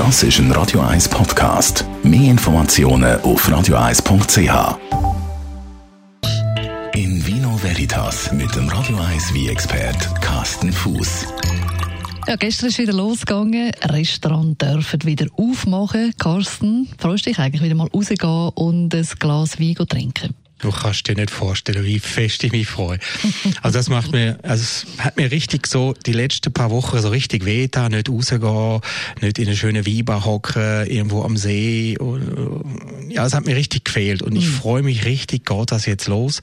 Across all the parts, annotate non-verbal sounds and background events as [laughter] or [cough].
Das ist ein Radio 1 Podcast. Mehr Informationen auf radio1.ch. In Vino Veritas mit dem Radio 1 wie expert Carsten Fuß. Ja, gestern ist wieder losgegangen. Restaurants dürfen wieder aufmachen. Carsten, freust du dich eigentlich wieder mal rausgehen und ein Glas Wein trinken? Du kannst dir nicht vorstellen, wie fest ich mich freue. [laughs] Also das macht mir, also es hat mir richtig so die letzten paar Wochen so richtig weh da, nicht rausgehen, nicht in eine schöne Weinbar hocken, irgendwo am See. Ja, es hat mir richtig gefehlt und ich mhm. freue mich richtig, geht das jetzt los.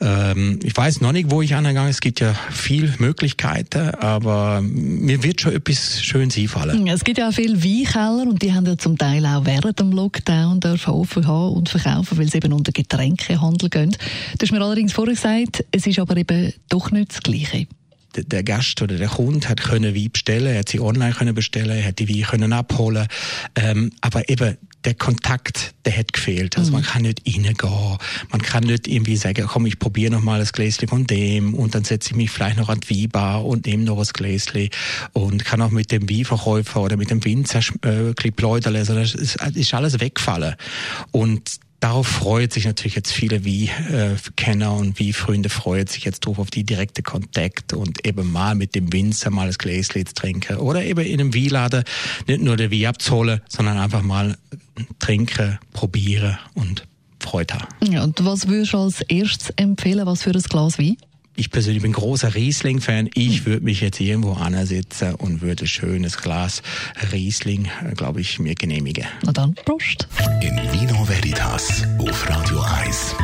Ähm, ich weiß noch nicht, wo ich angegangen Es gibt ja viel Möglichkeiten, aber mir wird schon etwas schön einfallen. Es gibt ja auch viele Weinkeller und die haben ja zum Teil auch während dem Lockdown dürfen offen haben und verkaufen, weil sie eben unter Getränke Einzelhandel gehen. Du hast mir allerdings vorher gesagt, es ist aber eben doch nicht das Gleiche der Gast oder der Kunde hat können Wein bestellen, er hat sie online können bestellen, er hat die Wein können abholen, ähm, aber eben der Kontakt, der hat gefehlt. Also mhm. man kann nicht reingehen, man kann nicht irgendwie sagen, komm, ich probiere noch mal das Gläschen von dem und dann setze ich mich vielleicht noch an die Weinbar und nehme noch ein Gläschen und kann auch mit dem Weinverkäufer oder mit dem Winzer äh, plaudern. Also das ist, ist alles weggefallen und Darauf freut sich natürlich jetzt viele wie äh, Kenner und wie Freunde freut sich jetzt drauf auf die direkte Kontakt und eben mal mit dem Winzer mal das Gläschen trinken oder eben in einem Weinladen nicht nur der Wein abzuholen, sondern einfach mal trinken, probieren und Freude haben. Ja, und was würdest du als erstes empfehlen, was für ein Glas Wein? Ich persönlich bin großer Riesling-Fan. Ich würde mich jetzt irgendwo ansitzen und würde ein schönes Glas Riesling, äh, glaube ich, mir genehmigen. Na dann, Prost. In Vino Veritas auf Radio 1.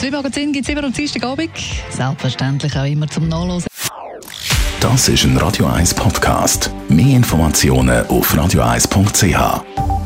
Das Magazin gibt es immer am Dienstagabend. Selbstverständlich auch immer zum Nachlesen. Das ist ein Radio 1 Podcast. Mehr Informationen auf radio1.ch.